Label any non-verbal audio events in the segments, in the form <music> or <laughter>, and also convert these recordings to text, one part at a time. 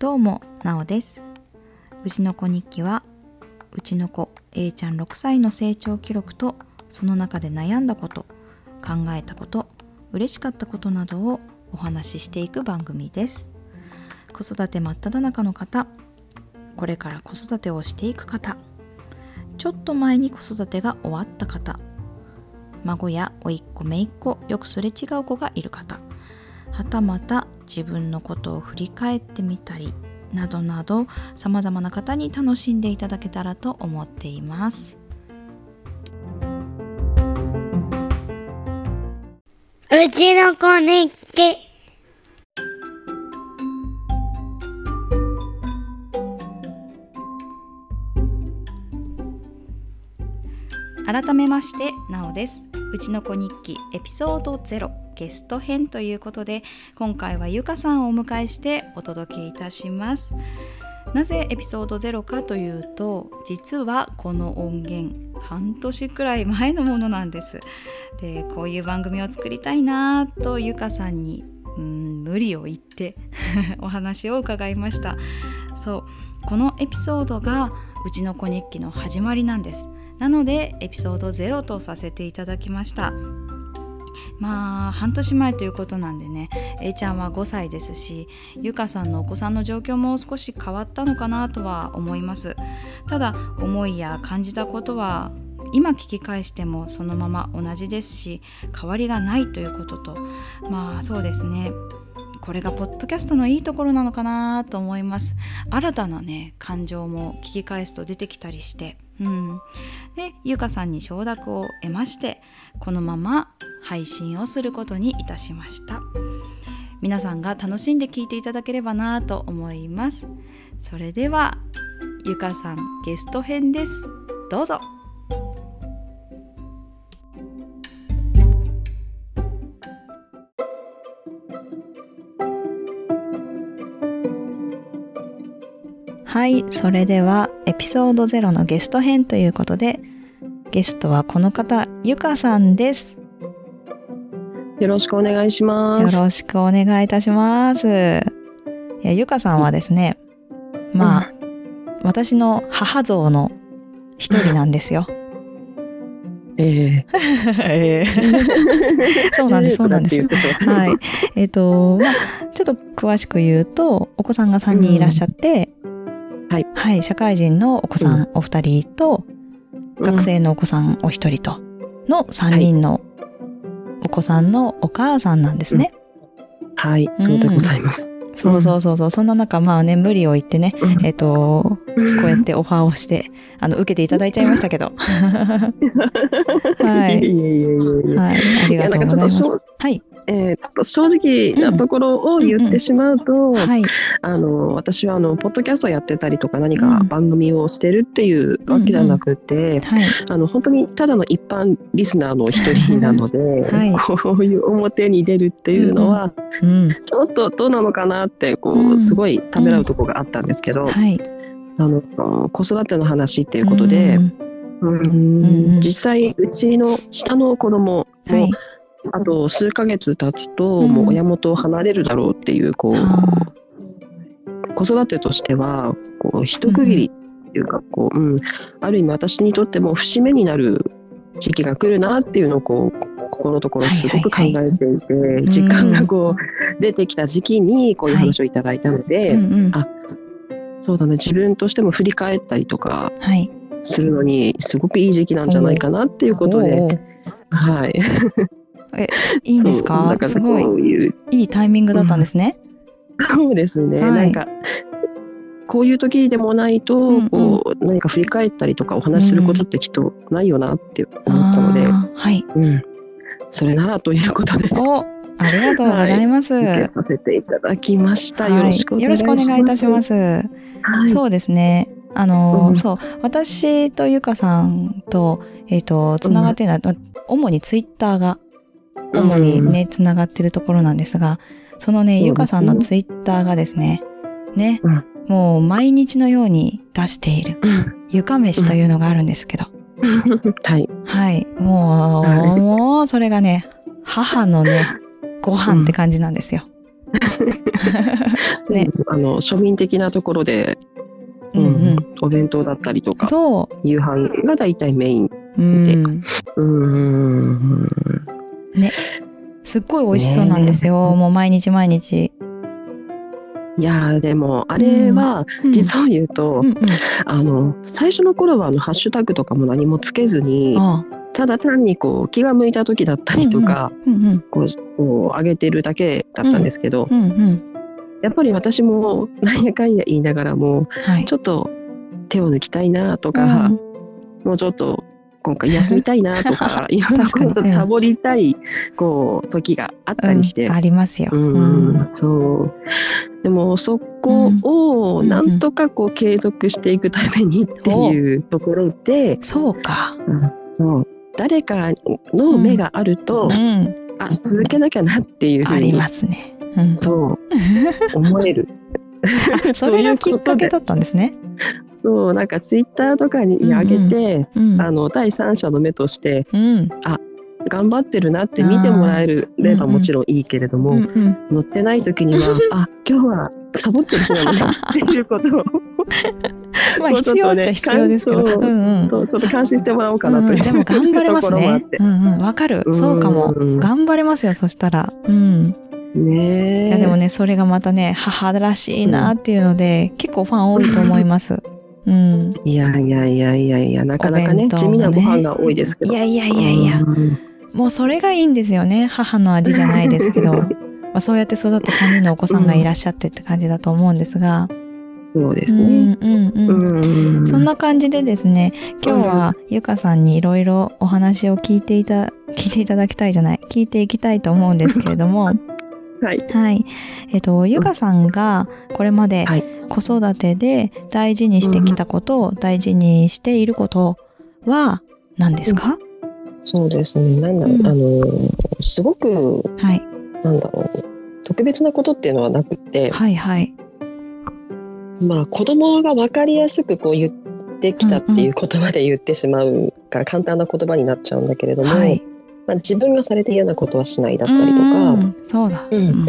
どうも、なおです。うちの子日記は、うちの子 A ちゃん6歳の成長記録と、その中で悩んだこと、考えたこと、嬉しかったことなどをお話ししていく番組です。子育て真っ只中の方、これから子育てをしていく方、ちょっと前に子育てが終わった方、孫や甥っ子姪っ子よくすれ違う子がいる方。はたまた自分のことを振り返ってみたりなどなどさまざまな方に楽しんでいただけたらと思っています。うちの子日記。改めましてなおですうちの子日記エピソード0ゲスト編ということで今回はゆかさんをお迎えしてお届けいたします。なぜエピソード0かというと実はこの音源半年くらい前のものなんです。でこういう番組を作りたいなとゆかさんにうん無理を言って <laughs> お話を伺いました。そうこのエピソードがうちの子日記の始まりなんです。なのでエピソード0とさせていただきました。まあ半年前ということなんでね A ちゃんは5歳ですしゆかさんのお子さんの状況も少し変わったのかなとは思います。ただ思いや感じたことは今聞き返してもそのまま同じですし変わりがないということとまあそうですねこれがポッドキャストのいいところなのかなと思います。新たなね感情も聞き返すと出てきたりしてうん。でゆかさんに承諾を得ましてこのまま配信をすることにいたしました。皆さんが楽しんで聞いていただければなと思います。それではゆかさんゲスト編です。どうぞ。はいそれではエピソード0のゲスト編ということでゲストはこの方ゆかさんですよろしくお願いします。よろしくお願いいたします。いや、ゆかさんはですね、まあ、私の母像の一人なんですよ。ええ <laughs> <laughs> そうなんです、そうなんです。よ。はい。えっ、と、まあ、ちょっと詳しく言うと、お子さんが3人いらっしゃって、はい。はい、社会人のお子さんお二人と、学生のお子さんお一人と、の3人のお子さんのお母さんなんですね。はい、そうでございます。そうそうそうそう、そんな中まあね無理を言ってね、うん。えっ、とこうやってオファーをしてあの受けていただいちゃいましたけど。<laughs> はい。いえいえいえいえ。はいありがとうございます。いはいえーちょっと正直なところを言ってしまうと、はい。あの私はあのポッドキャストやってたりとか何かうん。番組をしてるっていうわけじゃなくて、はい。あの本当にただの一般リスナーの一人なので、はい。こういう表に出るっていうのは、うんちょっとどうなのかなってこう、うん。すごいためらうところがあったんですけど、はい。あの子育ての話っていうことで、うんうんうん。実際うちの下の子供も、はいあと数ヶ月経つと、うん。もう親元を離れるだろうっていうこうあ子育てとしてはこう一区切りっていうかこう、うん、ある意味私にとっても節目になる時期が来るなっていうのをこうここのところすごく考えていて、い実感がこう出てきた時期にこういう話をいただいたので、うんうん。あそうだね。自分としても振り返ったりとかはい。するのにすごくいい時期なんじゃないかなっていうことで、はい。いいんですか？すごい。いう。いいタイミングだったんですね、そうですね、はい。なんかこういう時でもないと、うんうん。こう何か振り返ったりとかお話しすることってきっとないよなって思ったので、あーはい。うん、それならということで。おありがとうございます、受けさせていただきました。はい。よろしくお願いいいたします。はい、そうですね。あの、うん。そう。私とゆかさんとえっ、とつながってい。るのは、ま主にツイッターが主にね、つながってるところなんですが、そのねゆかさんのツイッターがですね、ね、うん。もう毎日のように出しているうん。ゆか飯というのがあるんですけど、<laughs> はい。はい、もう、はいもうそれがね母のねご飯って感じなんですよ。<laughs> ね。あの庶民的なところで、うんうん。お弁当だったりとかそ夕飯が大体メインう。うん。うーんすっごい美味しそうなんですよ。ねもう毎日毎日。いやーでもあれはうん実を言うと、うんうん。あの最初の頃はあのハッシュタグとかも何もつけずにあただ単にこう気が向いた時だったりとか、うんうん。こうこう上げてるだけだったんですけど、うんうん。やっぱり私もなんやかんや言いながらもはい。ちょっと手を抜きたいなとか、うんもうちょっと今回休みたいなとかいろんなこうちょっとサボりたいこう時があったりしてうん、ありますよ。うんうんそうでもそこをうんなんとかこう継続していくためにっていうところで、そうか。そう誰かの目があると、うん。あ続けなきゃなっていうありにますね。うん。そう <laughs> 思える。<laughs> それがきっかけだったんですね。そうなんかツイッターとかに上げて、うん。あの第三者の目としてうん。頑張ってるなって見てもらえればもちろんいいけれども、うんうん。乗ってない時には <laughs> あ今日はサボってる日なのねっていうことを <laughs> まあ必要っちゃ必要ですけど。そううんうん。そうちょっと監視してもらおうかなという、うんでも頑張れますね <laughs> て。うんうん。わかる。そうかもう。ん頑張れますよ、そしたら。うん。ねえいやでもね、それがまたね、母らしいなっていうので、結構ファン多いと思います。うん。いやいやいやいやいやなかなかねね地味なご飯が多いですけどいやいやいやいや、うんもうそれがいいんですよね。母の味じゃないですけど。<laughs> まあ、そうやって育った3人のお子さんがいらっしゃってって感じだと思うんですが。そうですね、うんうんうん。うんそんな感じでですね、今日はゆかさんにいろいろお話を聞いていた、聞いていただきたいじゃない、聞いていきたいと思うんですけれども、はい。はい。えっと、ゆかさんがこれまではい。子育てで大事にしてきたこと、大事にしていることは何ですか、そうですね。なんだろう、うん。あのすごくはい。なんだろう。特別なことっていうのはなくて、はいはい。まあ子供が分かりやすくこう言ってきたっていう言葉で言ってしまうから簡単な言葉になっちゃうんだけれども、はい。まあ、自分がされて嫌なことはしないだったりとうか、んそうだ。うん。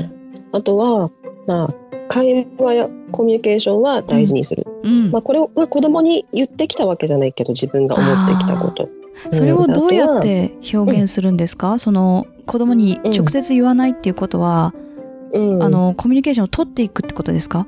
あとは、まあ、会話やコミュニケーションは大事にする。うん。まあ、これは子供に言ってきたわけじゃないけど自分が思ってきたこと。それをどうやっうんて表現するんですか、その子供に直接言わないっていうことは、うん、あのコミュニケーションを取っていくってことですか？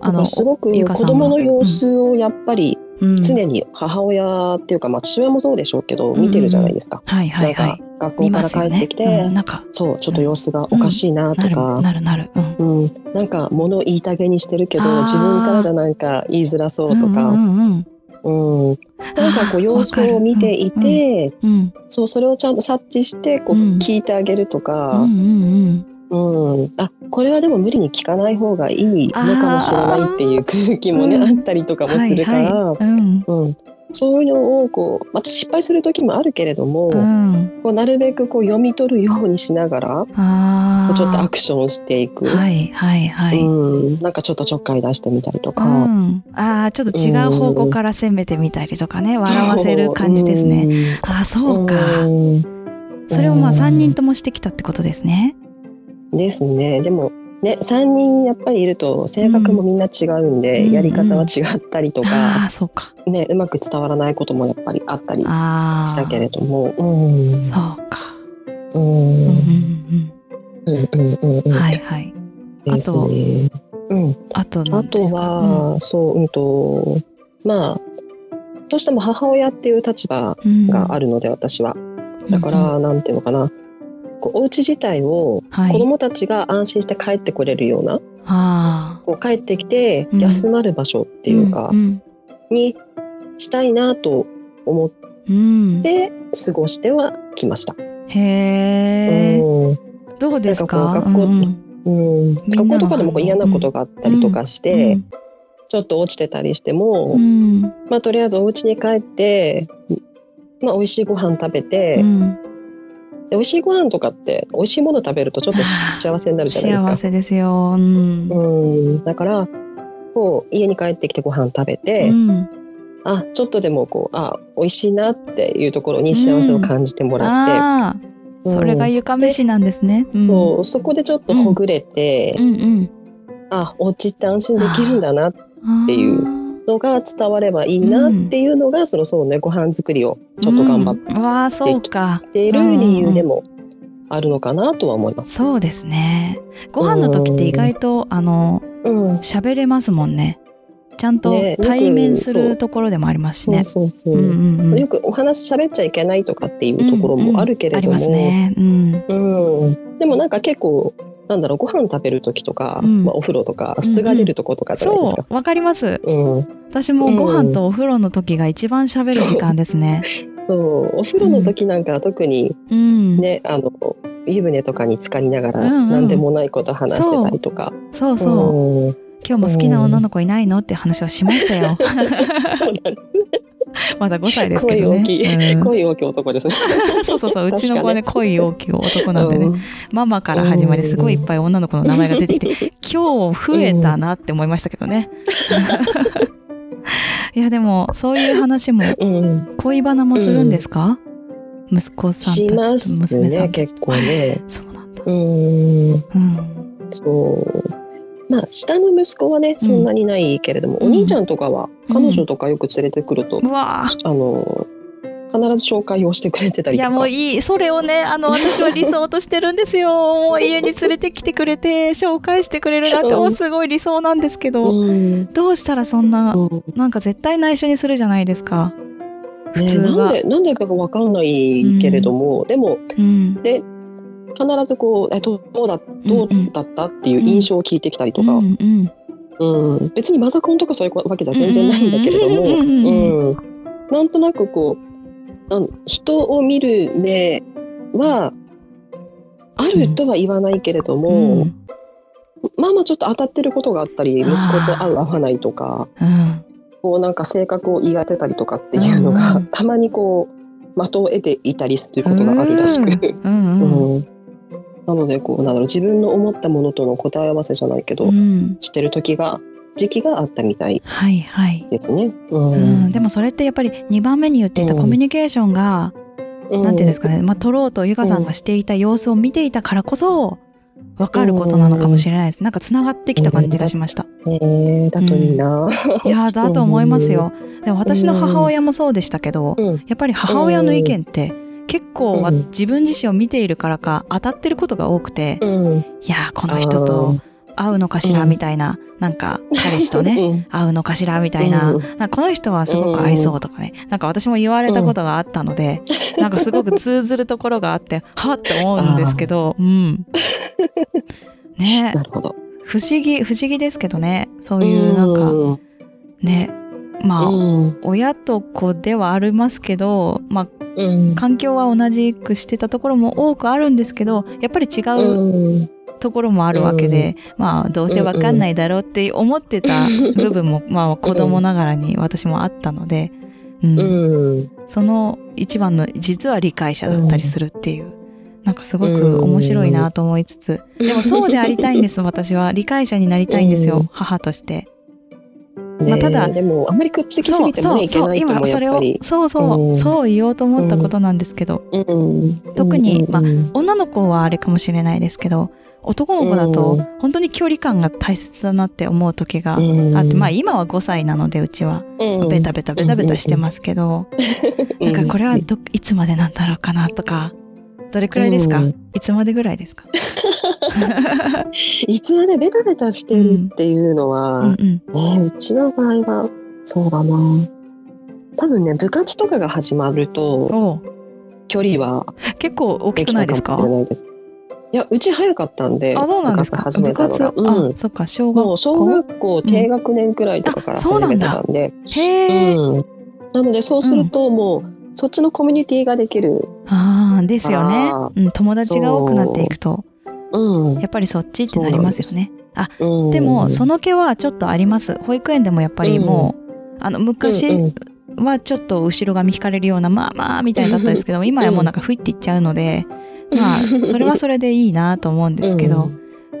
あのすごく子供の様子をやっぱりうん常に母親っていうか、まあ、父親もそうでしょうけど見てるじゃないですか。はいはい学校から帰ってきて、うん、なんかそうちょっと様子がおかしいなとなるか、なるなる。うん。うん、なんか物言いたげにしてるけど自分からじゃなんか言いづらそうとか、うんうんうんうん。なんかこう様子を見ていて、うん。そうそれをちゃんと察知してこううん。聞いてあげるとうんか、うんうん。あこれはでも無理に聞かない方がいいのかもしれないっていう空気もね、うんあったりとかもするから、はいはい。うん。うん、そういうのをこうまた失敗する時もあるけれども、うん。こうなるべくこう読み取るようにしながらあー。ちょっとアクションしていく。はいはいはい、うん、なんかちょっとちょっかい出してみたりとうか、ん、ああちょっと違う方向から攻めてみたりとかね笑わせる感じですね。ね。ああそうか、うん。それをまあうん。3人ともしてきたってことですね。ですね。でもね、3人やっぱりいると性格もみんな違うんで、うんやり方は違ったりとあか、あそうか。ね、うまく伝わらないこともやっぱりあったりああしたけれども、うん、そうか。う、うんんうんうん、うん、うん、ううんん、はいはい。ですね。うん、あとあと何ですか？は、そう、うんと、まあ、どうしても母親っていう立場うんがあるので、私は。だから、なんていうのかな。こうお家自体をはい。子供たちが安心して帰ってこれるような、あこう帰ってきてうん。休まる場所っていうか、んにしたいなと思っうん。て過ごしてはきました。へえ、うんどうですか？学校うん学校とかでもこう嫌なことがあったりとかして、ちょっと落ちてたりしても、うん。まあとりあえずお家に帰って、まあ美味しいご飯食べて、うん。で美味しいご飯とかって美味しいもの食べるとちょっと幸せになるじゃないですか。幸せですよ。うんうん、だからこう家に帰ってきてご飯食べて、うんあちょっとでもこうあ美味しいなっていうところに幸せを感じてもらって、あそれが床飯なんですね。うんそう、そこでちょっとほぐれて、うんうん。あ、お家って安心できるんだなっていうのが伝わればいいなっていうのが、そのそうね、ご飯作りをちょっと頑張っうん、わあそうか。ている理由でもあるのかなとは思います。そうですね。ご飯の時って意外とあのうん。喋れますもんね。ちゃんと対面するところでもありますしね。よくお話喋っちゃいけないとかっていうところもあるけれども、うんうん。ありますね。うん。うん、でもなんか結構なんだろうご飯食べる時とか、うん。まあ、お風呂とか素が出るとことかじゃないですか。そうわかります。うん、私もご飯とお風呂の時が一番喋る時間ですね。そうお風呂の時なんかは特にうん。ね、あの湯船とかに浸かりながらうんうん。何でもないこと話してたりとか。そうそうう。ん。今日も好きな女の子いないの？って話をしましたよ。<laughs> そうなんです <laughs> まだ5歳ですけどね。<laughs> 恋大きい、うん。恋大きい男ですね。<laughs> そうそうそう。うちの子はね確恋大きい男なんでね、うん。ママから始まりすごいいっぱい女の子の名前が出てきて今日増えたなって思いましたけどね。いやでもそういう話もうん、恋バナもするんですか、息子さんしたまちとす娘さん結構ね。そうなんだ。うん。うん。そう。まあ、下の息子はね、そんなにないけれども、うん。お兄ちゃんとかは、うん。彼女とかよく連れてくると、うわ。ああの、必ず紹介をしてくれてたりとか。いやもういい。それをねあの私は理想としてるんですよ。<laughs> もう家に連れてきてくれて紹介してくれるなんてうん。もうすごい理想なんですけど、うん。どうしたらそんなうん。なんか絶対内緒にするじゃないですか。普通ね、なんは。で、なんでかわかんないけれども、でも、うん。で、必ずこう、え、どうだ、どうだったっていう印象を聞いてきたりとか、うんうん。うん、別にマザコンとかそういうわけじゃ全然ないんだけれども、うんなんとなくこうなん人を見る目はあるとは言わないけれども、うん。まあまあちょっと当たってることがあったり息子と合う合わないとかうん。こうなんか性格を言い当てたりとかっていうのが、うんうん。たまにこう的を得ていたりすることがあるらしく、うんなのでこうなんだろう自分の思ったものとの答え合わせじゃないけど、うん。してる時が時期があったみたいはいはい、ですね。うん。うん、でもそれってやっぱり2番目に言っていたうん。コミュニケーションが、なんていうんですかね、まあ、取ろうとゆかさんがしていた様子を見ていたからこそ分かることなのかもしれないです。なんかつながってきた感じがしました。えー、だといいな。いやーだと思いますよ。でも私の母親もそうでしたけどうん。やっぱり母親の意見って結構わうん。自分自身を見ているからか当たってることが多くてうん、いやーこの人と会うのかしらうんみたいななんか彼氏とねね、会うのかしらみたいな,、うん。なこの人はすごく合いそうとかね、なんか私も言われたことがあったので、なんかすごく通ずるところがあってはっって思うんですけど、うん、ね。なるほど。不思議不思議ですけどねそういうなんかうんね。まあ、うん。親と子ではありますけど、まあ、うん。環境は同じくしてたところも多くあるんですけどやっぱり違ううん。ところもあるわけで、まあどうせわかんないだろうって思ってた部分も、まあ子供ながらに私もあったので、うん。うん。その一番の実は理解者だったりするっていう、なんかすごく面白いなと思いつつ、でもそうでありたいんです <laughs> 私は。理解者になりたいんですよ、うん。母として。ねまあただでもあんまりくっつきすそうぎてもねいけそうないともや今それを。そうそう、うん。そう言おうと思ったことなんですけど、うん。特にまあうん女の子はあれかもしれないですけど男の子だうとん。本当に距離感が大切だなって思う時がうんあって、まあ今は5歳なのでうちは。うん。ベタベタベタベタしてますけど、なんかこれはどいつまでなんだろうかなとかどれくらいですか、うん。いつまでぐらいですか、<laughs> いつまでベタベタしてるっていうのうは、んうん、ねうちの場合はそうだな。多分ね部活とかが始まると距離は結構大きくないですか？いやうち早かったんであそうなんですか？部活始めたのが。部活うん。あそっか小学校？小学校低学年くらいとかからあそう始めてなんだたんで、へえ、うん。なのでそうするともう、そっちのコミュニティができる、ああですよね。あ、うん、友達が多くなっていくとうん。やっぱりそっちってなりますよね。あうん、でもその毛はちょっとあります。保育園でもやっぱりもう、あの昔、うんはちょっと後ろ髪引かれるようなまあまあみたいだったんですけど今やもうなんかふいっていっちゃうので、まあそれはそれでいいなと思うんですけど、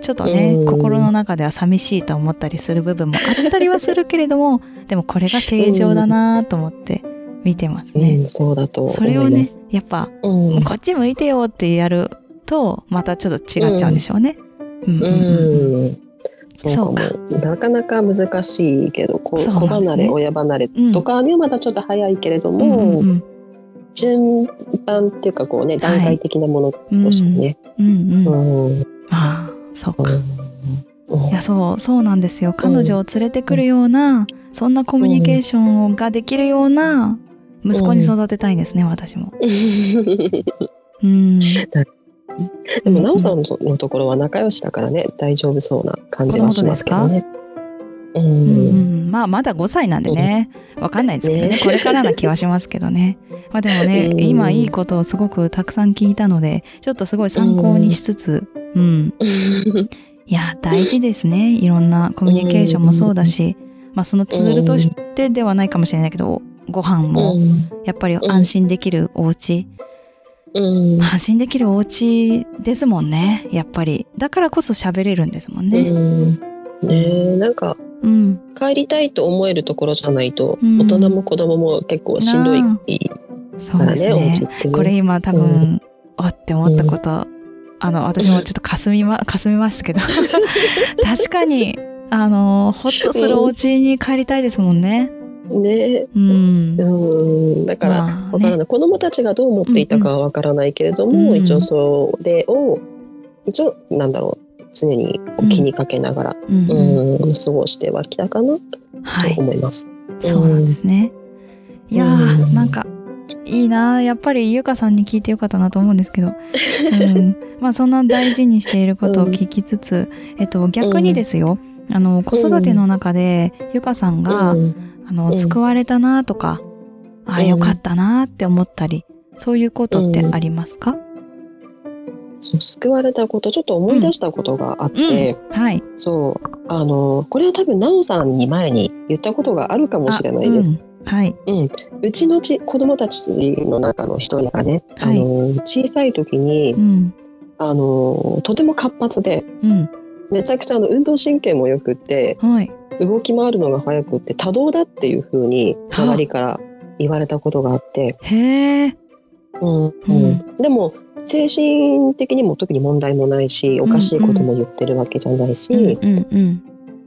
ちょっとね、うん。心の中では寂しいと思ったりする部分もあったりはするけれどもでもこれが正常だなと思って見てますうね。ん、そうだと。それをねやっぱ、うん、こっち向いてよってやるとまたちょっと違っちゃうんでしょうね。うんうんうんうん。そうか。なかなか難しいけど、子ね離れ、親離れうんとかにはまだちょっと早いけれどうんも、うんうん順番っていうかこうね、段階的なものとしてね。うんううんん。ああそうか。うんいやそうそうなんですよ彼女を連れてくるような、そんなコミュニケーションができるような息子に育てたいんですね、私も。<laughs> うん、でも、なおさんのところは仲良しだからね、大丈夫そうな感じはしますけどね。ううん。ん。うん。まあまだ5歳なんでね。わかんないですけどね。ね。これからな気はしますけどね。<laughs> まあでもね、うん。今いいことをすごくたくさん聞いたのでちょっとすごい参考にしつつ、うん、いや大事ですね。いろんなコミュニケーションもそうだし、まあそのツールとしてではないかもしれないけどご飯もやっぱり安心できるお家、うん。安心できるお家ですもんね。やっぱり。だからこそ喋れるんですもんね。うん。ねえなんかうん、帰りたいと思えるところじゃないと、うん。大人も子供も結構しんどいからね、そうですね。お家ってね。これ今多分、あって思ったこと、あの私もちょっとかすみまかすみましたけど。<laughs> 確かにあのほっとするお家に帰りたいですもんね。ねうん。うん、だから、まあわからない、ね。子供たちがどう思っていたかはわからないけれども、うん一応それを一応なんだろう常に気にかけながら、うんうんうん過ごしてはきたかなはいと。思います。そうなんですね。いやーうんなんかいいなやっぱりゆかさんに聞いてよかったなと思うんですけど、うん、まあそんな大事にしていることを聞きつつ、えっと逆にですよ、あの子育ての中でゆかさんが、うんあのうん救われたなとか、ああうんよかったなって思ったり、そういうことってありますか？そう救われたことちょっと思い出したことがあって、はい。そうあのこれは多分奈緒さんに前に言ったことがあるかもしれないです。あうんはい。うん、うちのち子供たちの中の一人がね、はいあの小さい時にうんあのとても活発でうんめちゃくちゃあの運動神経も良くってはい。動き回るのが速くって多動だっていう風に周りから言われたことがあって、へえ。うんううん。ん、でも精神的にも特に問題もないしおかしいことも言ってるわけじゃないし、うんうん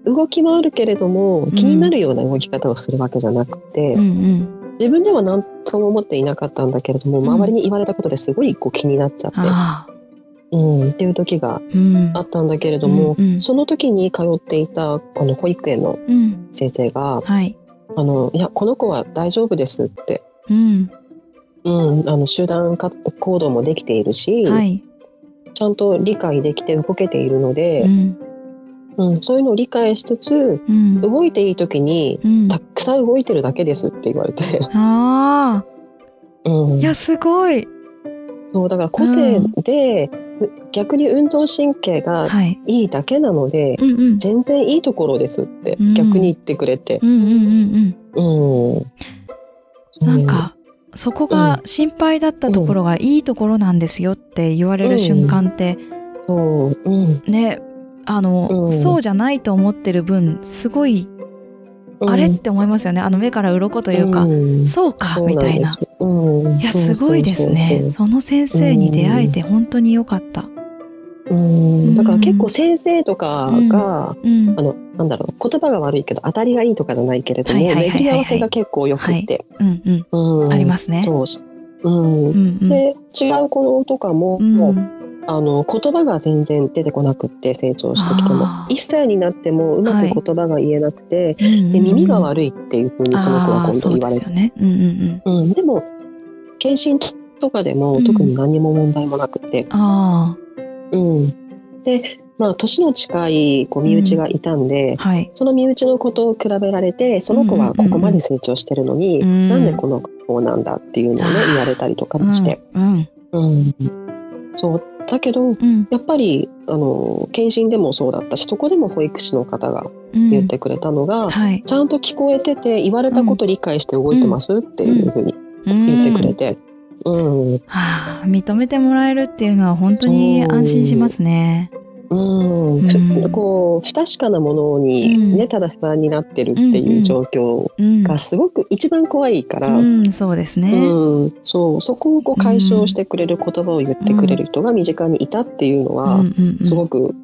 動き回るけれどもん。気になるような動き方をするわけじゃなくて、うんうん。自分では何とも思っていなかったんだけれども、ん。周りに言われたことですごいこう気になっちゃって。うん、っていう時がうん。あったんだけれども、うんうんその時に通っていたあの保育園のうん。先生がはい。「あのいやこの子は大丈夫です」って、うん。うん、あの集団か行動もできているし、はい。ちゃんと理解できて動けているのうで、ん。うんそういうのを理解しつつうん。動いていい時にうん。たくさん動いてるだけですって言われて、<laughs> ああ。うんい、やすごい。そうだから個性で、う逆に運動神経がはい。いいだけなので、うんうん。全然いいところですってうん。逆に言ってくれて、うんうんうんそこが心配だったところがいいところなんですよって言われる瞬間って、ねあの、うん。そうじゃないと思ってる分すごい、うん。あれって思いますよね。あの目から鱗というか、ん。そうかみたいなうん、いやすごいですね。その先生に出会えて本当に良かった。うん。だから結構先生とかが、うん。あのなんだろう言葉が悪いけど当たりがいいとかじゃないけれども、はいはいはいはい。はい巡り合わせが結構よくって、うんうん。うん。ありますね。そう、うん。うんうん。で違う子とかも、うんあの言葉が全然出てこなくって成長してきても。あー。1歳になってもうまく言葉が言えなくて、うんで耳がい悪いっていうふうにその子は今度言われて、ね。うんうんうん。うん、でも検診とかでもうん。特に何にも問題もなくて、あうん。でまあ年の近いこう身内がいたんで、あはい。その身内の子と比べられてその子はここまで成長してるのに、うん。なんでこの子なんだっていうのをね言われたりとかもして、うん。うん。そうだけどうん。やっぱりあの検診でもそうだったしそこでも保育士の方がうん。言ってくれたのが、はい。ちゃんと聞こえてて言われたこと理解して動いてます、っていうふうに言ってくれて、うん。はあ、認めてもらえるっていうのは本当に安心しますね。うん。うん。こう不確かなものに、ねうん。ただ不安になってるっていう状況うん。がすごく一番怖いから、うん、そうですね。うん、そう。そこをこう解消してくれる言葉を言ってくれる人が身近にいたっていうのは、すごく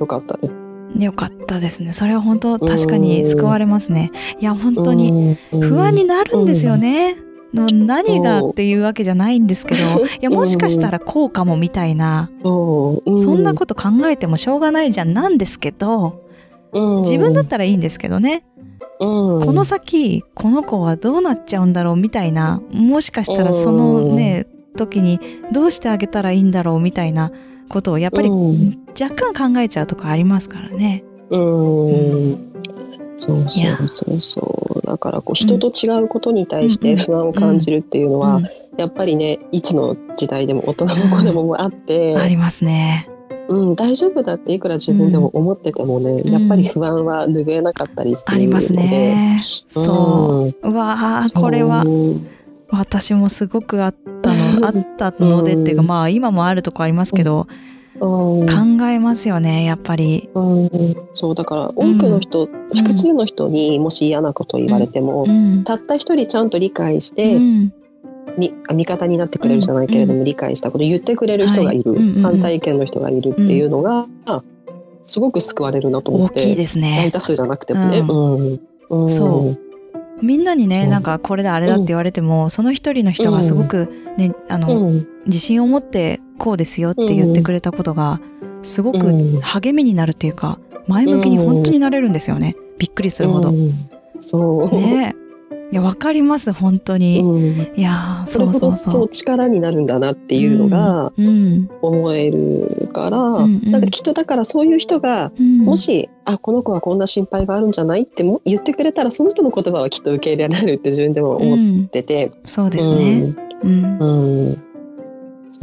良かったね。よかったですね。それは本当確かに救われますね。いや本当にうん。不安になるんですよね。の何がっていうわけじゃないんですけど、いやもしかしたらこうかもみたいな、そん。なこと考えてもしょうがないじゃんなんですけど、と自分だったらいいんですけどね。うん、この先この子はどうなっちゃうんだろうみたいな、もしかしたらそのね時にどうしてあげたらいいんだろうみたいなことをやっぱりうん。若干考えちゃうとかありますからね。うん。そうそうそうそうだからこう人と違うことに対して不安を感じるっていうのは、うんやっぱりねいつの時代でも大人も子供もあって、ありますね。うん、大丈夫だっていくら自分でも思っててもね、うんやっぱり不安は拭えなかったりするので、ありますね。そう。うわあこれはうん私もすごくあったの <laughs> あったのでっていうかうんまあ今もあるとこありますけど、うん考えますよねやっぱり。うんそうだから多くの人、複数の人にもし嫌なことを言われても、うん。たった一人ちゃんと理解して、味方になってくれるじゃないけれども、理解したこと言ってくれる人がいる、はい。うんうんうん。反対意見の人がいるっていうのが、すごく救われるなと思大ってきいです大ね。多数じゃなくてもね。ううん。うん。そう。みんなにねなんかこれだあれだって言われても、その一人の人がすごくね、あの、うん。自信を持ってこうですよって言ってくれたことがすごくうん。励みになるっていうか前向きに本当になれるんですよね。びっくりするほど。うん。そう、ね。いやわかります本当に。うん。いやーそうそうそう。そう力になるんだなっていうのがうん。思えるから、んうん。なんかきっとだからそういう人がうん。もし、あこの子はこんな心配があるんじゃないっても言ってくれたらその人の言葉はきっと受け入れられるって自分でも思っうん。てて、そうですね。うん。うん。うん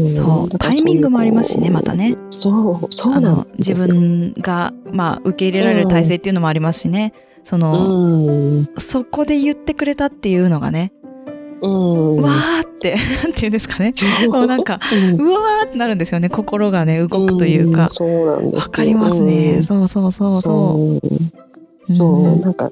そうタイミングもありますしねまたね。そうそう自分がまあ受け入れられる体制っていうのもありますしね。その、うん。そこで言ってくれたっていうのがね、うん。わーって <laughs> なんていうんですかね。もうなんかうわーってなるんですよね。心がね動くというか。ん、そうなんですかりますね、うん。そうそうそうそそう。うそう、んなんか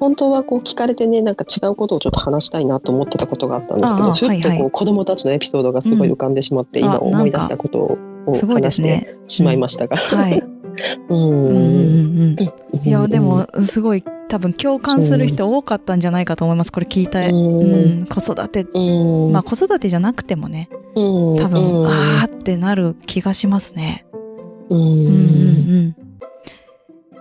本当はこう聞かれてねなんか違うことをちょっと話したいなと思ってたことがあったんですけあどふっとこう、子供たちのエピソードがすごい浮かんでしまって、うんあ今思い出したことをすごいで話してすね。しまいましたが、はい、<laughs> うん。うんうんうんいやでもすごい多分共感する人多かったんじゃないかと思います。これ聞いた、ううん。ん、子育て。うん。まあ子育てじゃなくてもね。うん。多分、うん。あーってなる気がしますね。うんうんうん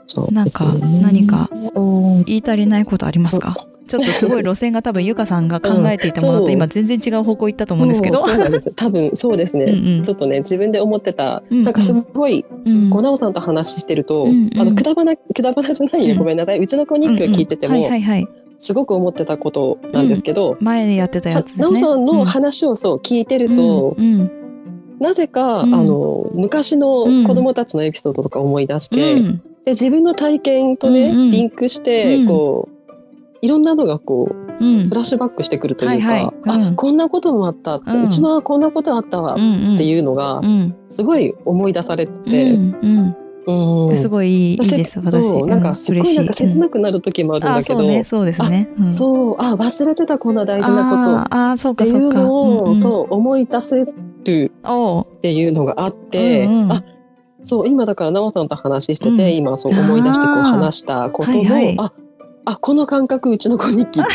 そう。なんか何かうん言い足りないことありますか？ちょっとすごい路線が多分ゆかさんが考えていたものと今全然違う方向行ったと思うんですけど。そうそうなんです多分そうですね、うんうん。ちょっとね自分で思ってた、うんうん。なんかすごいうん。なおさんと話してると、うんうんあのくだばなくだばなじゃないよ、うん。ごめんなさい。うちの子日記を聞いてても、うんうんはいはいはい。すごく思ってたことなんですけど、前でやってたやつですね。さんの話をそう聞いてると、うんうん。なぜか、うん。あの昔の子供たちのエピソードとか思い出して、うんで自分の体験とね、うんうん。リンクして、うん。こういろんなのがこううん。フラッシュバックしてくるというか、はいはい。うん。あこんなこともあったううんちはこんなことあったわうんっていうのがうん。すごい思い出されうて、んうん。うん。すごいいいですせ私。そうなんかすごいなんか切なくなる時もあるんあだけど、そうねそうですね。うん。そうあ忘れてたこんな大事なこと。あそうっていう。のを、そう思い出せるっていうのがあって、うんうん。あそう今だから奈緒さんと話してて、うん。今そう思い出してこう話したことの、はいはい。ああこの感覚うちの子日記って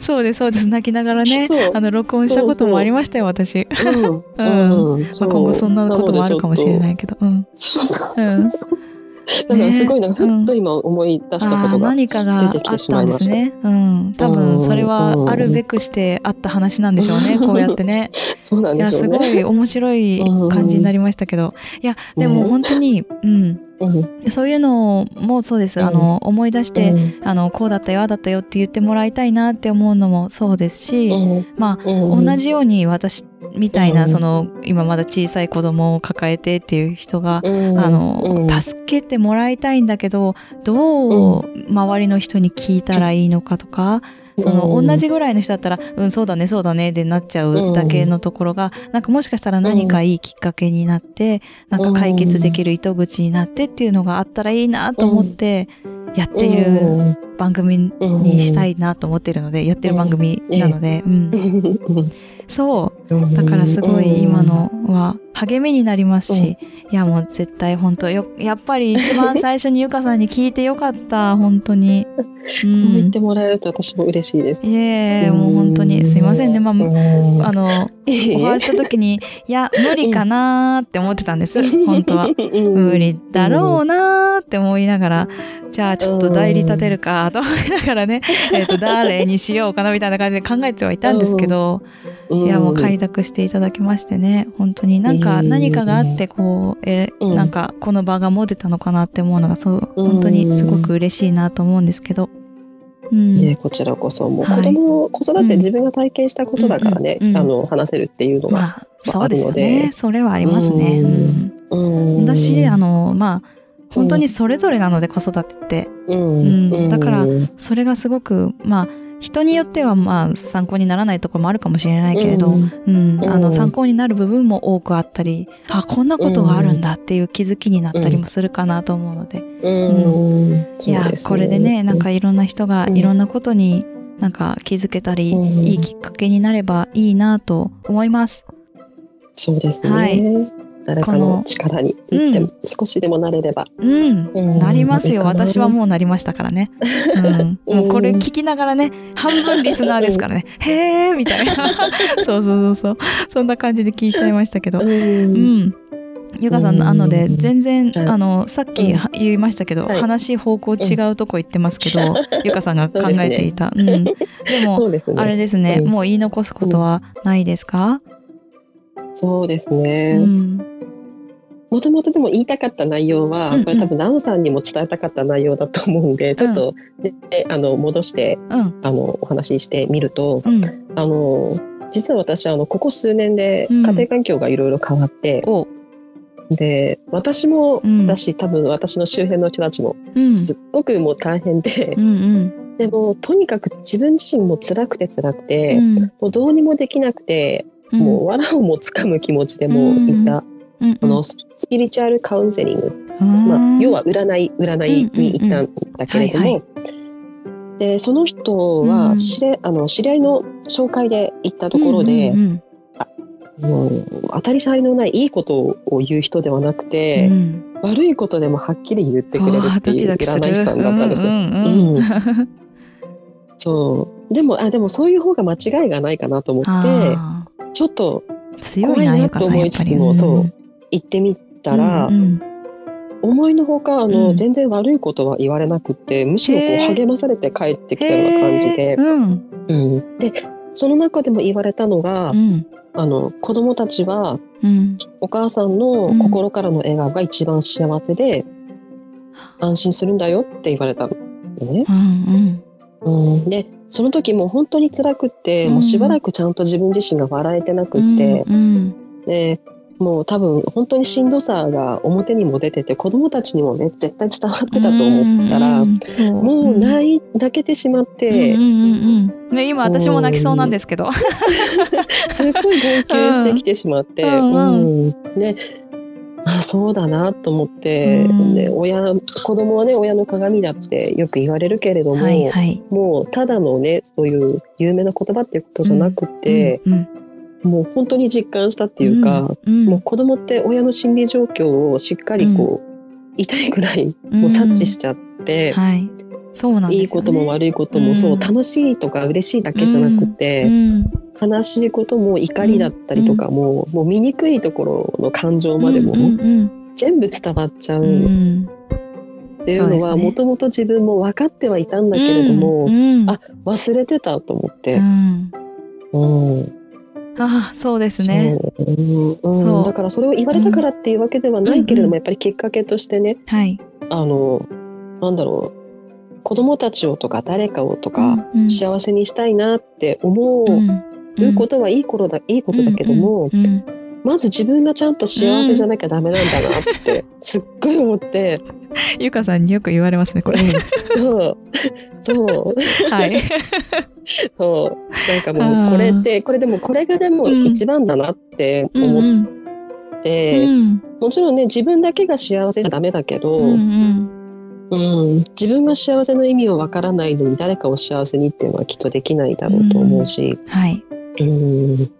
そうですそうです。泣きながらねあの録音したこともありましたよ私。<laughs> うん。うん。まあ、今後そんなこともあるかもしれないいけど。うん。そうそうそうそう <laughs> だからすごいなんかふっと今思い出したことが、何かがあったんですね。うん、多分それはあるべくしてあった話なんでしょうね。う <laughs> んこうやってね。そうなんいやでしょうね。すごい面白い感じになりましたけど、いやでもね本当に、うん、うん。そういうのもそうです。あの思い出して、うん。あのこうだったよああだったよって言ってもらいたいなって思うのもそうですし、うん。まあうん。同じように私みたいな、うん。その今まだ小さい子供を抱えてっていう人が、うん。あの、うん。助けてもらいたいんだけどどう周りの人に聞いたらいいのかとか、そのうん同じぐらいの人だったら「うんそうだねそうだね」でなっちゃうだけのところが、なんかもしかしたら何かいいきっかけになって、なんか解決できる糸口になってっていうのがあったらいいなと思ってやっている番組にしたいなと思ってるので、やってる番組なので、うん、そう。だからすごい今のは励みになりますし、いやもう絶対本当よやっぱり一番最初にゆかさんに聞いてよかった本当に、う <laughs> そう言ってもらえると私も嬉しいです。いえもう本当にすいませんね。まあ、あのお話しした時にいや無理かなーって思ってたんです。本当は。<laughs> 無理だろうなーって思いながらじゃあちょっと代理立てるかと思いながらねえっと誰にしようかなみたいな感じで考えてはいたんですけど、いやもう開拓していただきましてね本当になんかうん。何かがあってこうえうん。なんかこの場が持てたのかなって思うのがそう本当にすごく嬉しいなと思うんですけど。うん。ね、こちらこそもうはい。子供、子育て自分が体験したことだからね、うんあの話せるっていうのが、まあそうですよね。で。それはありますね。ううん。うん。だしあのまあ本当にそれぞれなので子育てって。うん。うん。だからうんそれがすごくまあ人によってはまあ参考にならないところもあるかもしれないけれど、うん。うんあのうん。参考になる部分も多くあったりあこんなことがあるんだっていう気づきになったりもするかなと思うので、うん。いやこれでねなんかいろんな人がうん。いろんなことになんか気づけたり、うん。いいきっかけになればいいなと思います。そうですね、はい誰かの力にうんでも少しでもなれれば、うんうんなりますよ。私はもうなりましたからね。うん。<laughs> もうこれ聞きながらね、半分リスナーですからね。へーみたいな。<laughs> そうそうそうそう。そんな感じで聞いちゃいましたけど。ううんん。ゆかさん、うんなので、全然、はいあの、さっき言いましたけど、はい話方向違うとこ行ってますけど、ゆかさんが <laughs> 考えていた。うん。でも、あれですね、うんもう言い残すことはないですか？そうですうね、ん。もともとでも言いたかった内容は、うんうんこれ多分ナオさんにも伝えたかった内容だと思うんで、ちょっと、ねあの戻してうん。あのお話ししてみると、うん。あの実は私あのここ数年でうん家庭環境がいろいろ変わって、おで私もうんだし、多分私の周辺の人たちもうん。すっごくもう大変でう、んでもとにかく自分自身も辛くて辛くうて、ん。もうどうにもできなくて、うん。もう藁をもつかむ気持ちでもういた、うん、うん。あのスピリチュアルカウンセリングうん。まあ、要は占い占いに行ったんだけれども、でその人うん。は知り,、あの知り合いの紹介で行ったところで、うんうんもう当たり障りのないいいことを言う人ではなくうて、ん。悪いことでもはっきり言ってくれるっていう占い師さんだったんですよ。うんうんうん。うん。そう。でもあでもそういう方が間違いがないかなと思ってあちょっとー強い怖いなと思いつつやっぱり。もそう行ってみたら、うんうん。思いのほかあの、うん。全然悪いことは言われなくってむしろこう励まされて帰ってきたような感じで。うん。うん、でその中でも言われたのが、うん。あの子供たちはうん。お母さんの心からの笑顔が一番幸せで、安心するんだよって言われたのね。うんうん、でその時もう本当に辛くって、うん。もうしばらくちゃんと自分自身が笑えてなくって、うん。でもう多分本当にしんどさが表にも出てて子供たちにもね絶対伝わってたと思ったら、もう。うん泣い泣けてしまって、うんうんうんうんね今私も泣きそうなんですけど。すっごい号泣してきてしまって、うんうん。うんであそうだなと思って、うん。で親子供はね親の鏡だってよく言われるけれども、はいはい。もうただのねそういう有名な言葉っていうことじゃなくて、うんもう本当に実感したっていうか、うんもう子供って親の心理状況をしっかりこう、痛いぐらいうん。もう察知しちゃって、はい。そうなんね。いいことも悪いことも、うん。そう楽しいとか嬉しいだけじゃなくて、うん悲しいことも怒りだったりとかも、もう醜いところの感情までも全部伝わっちゃう。っていうのはもともと自分も分かってはいたんだけれども、うんうん。あ忘れてたと思って。う、ん。うんああそうですね。そう。だからそれを言われたからっていうわけではないけれども、やっぱりきっかけとしてねはい。あのなんだろう子供たちをとか誰かをとか、幸せにしたいなって思ううんことはいい頃だ、いいことだけども、まず自分がちゃんと幸せじゃなきゃダメなんだなって、すっごい思って、ゆかさんによく言われますねこれ。うんそう、そう、はい。そう、なんかもうこれって、これでもこれがでもうん。一番だなってうん思っうんて、うん。もちろんね、自分だけが幸せじゃダメだけど、うんうん。うん、自分が幸せの意味をわからないのに誰かを幸せにっていうのはきっとできないだろうと思うし、はい。うん、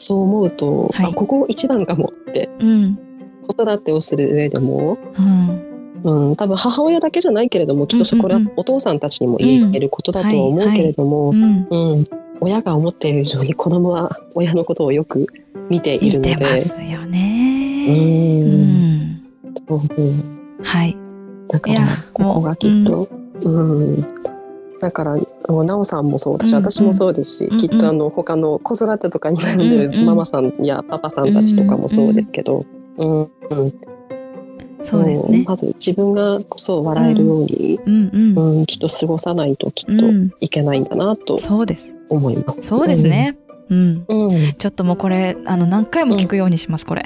そう思うと、はいあここ一番かもってうん子育てをする上でも、うんうん、多分母親だけじゃないけれどもきっとそこれはお父さんたちにも言えることだとは思うけれども、うん。うん、親が思っている以上に子供は親のことをよく見てい見るので。てますようね。んうん。そううんはい。だからここがきっと、うんだからあの奈緒さんもそうだし、うんうん私もそうですし、うんうんきっとあの他の子育てとかに悩んでうんうんるママさんやパパさんたちとかもそうですけど、うんうんそうですね。まず自分がこそ笑えるように、うんうん。うんきっと過ごさないときっとうん。いけないんだなとそうです。思います。そうですね。うん。うん。うんちょっともうこれあの何回も聞くようにしますこれ。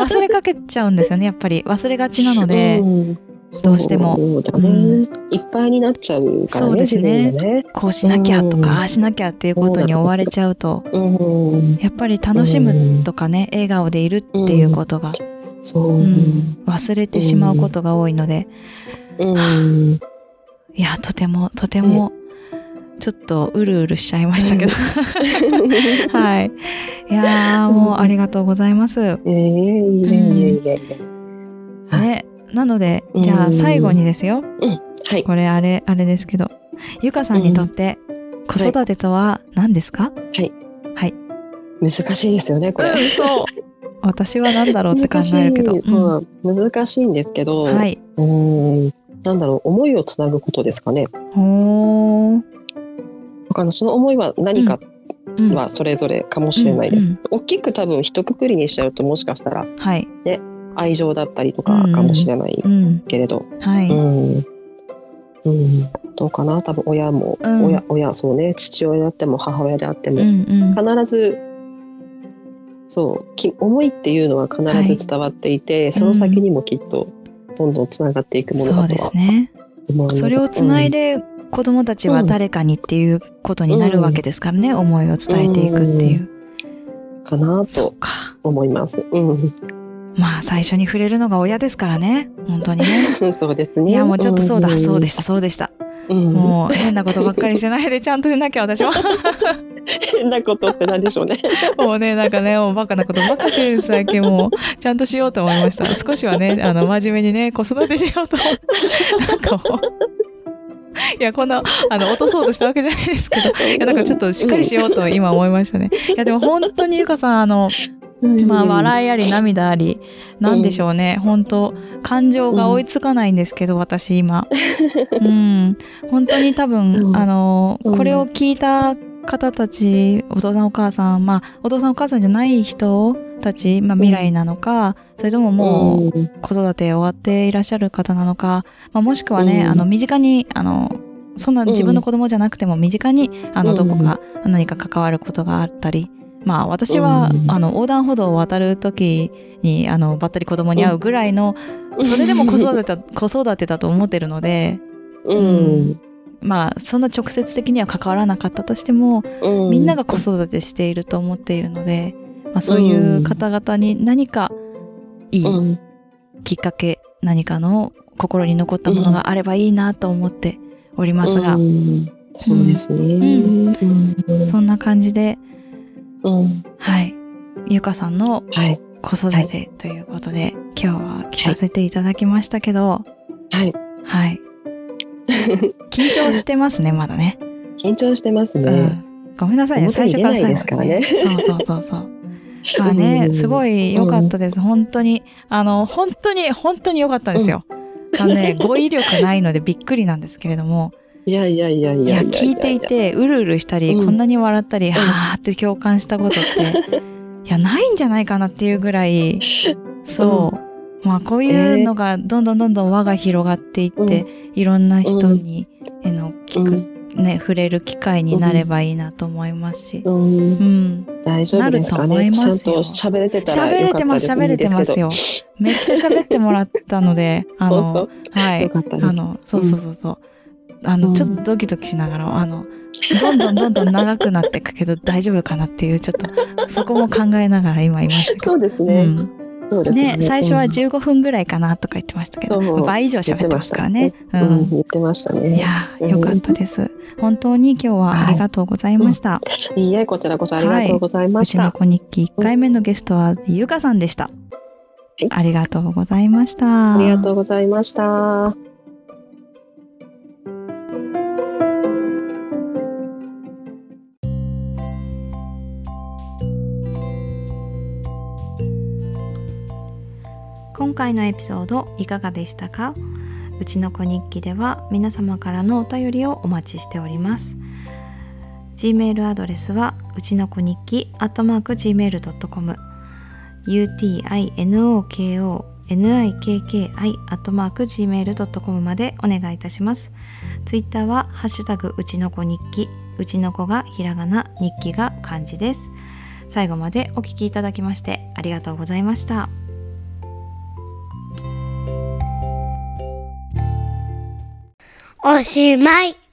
忘れかけちゃうんですよねやっぱり忘れがちなので、うんどうしても。ね、うん。いっぱいになっちゃうからねそうですね。ね。こうしなきゃとうん。かああしなきゃっていうことに追われちゃうとうんやっぱり楽しむとかね笑顔でいるっていうことが、そう、うん。忘れてしまうことが多いので、うん。いやとてもとてもちょっとうるうるしちゃいましたけど、<laughs> はい。いやーもうありがとうございます。ええいえいえいえいえ。ねなのでうん。じゃあ最後にですよ。はい。これあれあれですけど。ゆかさんにとって子育てとは何ですか、難しいですよねこれ、うんそう私は何だろうって考えるけど。難しい。そう、難しいんですけど、うんはい。うんなんだろう思いをつなぐことですかね。おー。わかんないその思いは何かうん。はそれぞれかもしれないです、うんうん大きく多分一括りにしちゃうともしかしたら。はい愛情だったりとかかもしれないうん。けれど、はい、うん。うん、どうかな？多分親も、うん。親親そうね。父親であっても母親であっても、うんうん。必ずそうき思いっていうのは必ず伝わっていて、その先にもきっとどんどんつながっていくものだとはすね。思うので。それをつないで子供たちは誰かにっていうことになるわけですからね、思いを伝えていくっていう、うんかなとそうか。思います。うん、まあ最初に触れるのが親ですからね。本当にね。<laughs> そうですね。いやもうちょっとそうだ、んそうでした。そうでした、うん、もう変なことばっかりしてないでちゃんとしなきゃ私は。変なことって何でしょうね。もうねなんかねもうバカなことばっかりしてるんです最近もうちゃんとしようと思いました。少しはねあの真面目にね子育てしようと思って。なんかもう。いやこんなあの落とそうとしたわけじゃないですけど。いやだからちょっとしっかりしようと今思いましたね。いやでも本当にゆかさんあのまあ笑いあり涙あり。なんでしょうね。本当感情が追いつかないんですけど私今。<laughs> うん。本当に多分、うん。あのうんこれを聞いた方たちお父さんお母さんまあお父さんお母さんじゃない人たち、まあ、未来なのか、それとももううん。子育て終わっていらっしゃる方なのか、まあ、もしくはね、うん。あの身近にあのそんな自分の子供じゃなくても身近にあのうん。どこか何か関わることがあったり、まあ私は、うん。あの横断歩道を渡る時にあのばったり子供に会うぐらいの、それでも子育てだ子育てだと思ってるので、うん。まあそんな直接的には関わらなかったとしても、うん。みんなが子育てしていると思っているので、まあ、そういう方々に何かいいうん。きっかけ何かの心に残ったものがあればいいなと思っておりますが、うん。そうですね。うん。そんな感じでうん。はい。ゆかさんのはい。子育てということで、今日は聞かせていただきましたけどはい。はい。<laughs> 緊張してますねまだね、緊張してますうね。ん、ごめんなさいね最初から出ないですからね。最後までそうそうそうそう。<laughs> まあね、すごい良かったです。本当に、あの、本当に、本当に良かったですよ。あのね、語彙力ないのでびっくりなんですけれども、いやいやいやいいや、や。聞いていて、うるうるしたり、うん。こんなに笑ったり、はーって共感したことって、<laughs> いや、ないんじゃないかなっていうぐらい、そう。まあ、こういうのがどんどんどんどん輪が広がっていって、いろんな人に、への聞く、ね触れる機会になればいいなと思いますし、うん。うん、大丈夫ですかね。なると思いますよ。ちゃんと喋れてたら喋れてます喋れてますよ。<laughs> めっちゃ喋ってもらったのであ本のはい。あのそうそうそうそう、あのうんちょっとドキドキしながらあのどんどんどんどん長くなっていくけど大丈夫かなっていうちょっとそこも考えながら今いましたけどそうですね。うんそうですね、最初はうん15分ぐらいかなとか言ってましたけど、そう倍以上喋ってますからね。うん言ってましたね。いやーよかったです。本当に今日はありがとうございました。いいえ、こちらこそありがとうございまうちのした。子日記1回目のゲストはゆかさんでした。いありがとうございました。ありがとうございました。今回のエピソードいかがでしたか？うちの子日記では皆様からのお便りをお待ちしております Gmail アドレスはうちの子日記 gmail.com utinoko nikki アットマーク gmail.com までお願いいたします。ツイッターはハッシュタグうちの子日記、うちの子がひらがな、日記が漢字です。最後までお聞きいただきましてありがとうございました。おしまい。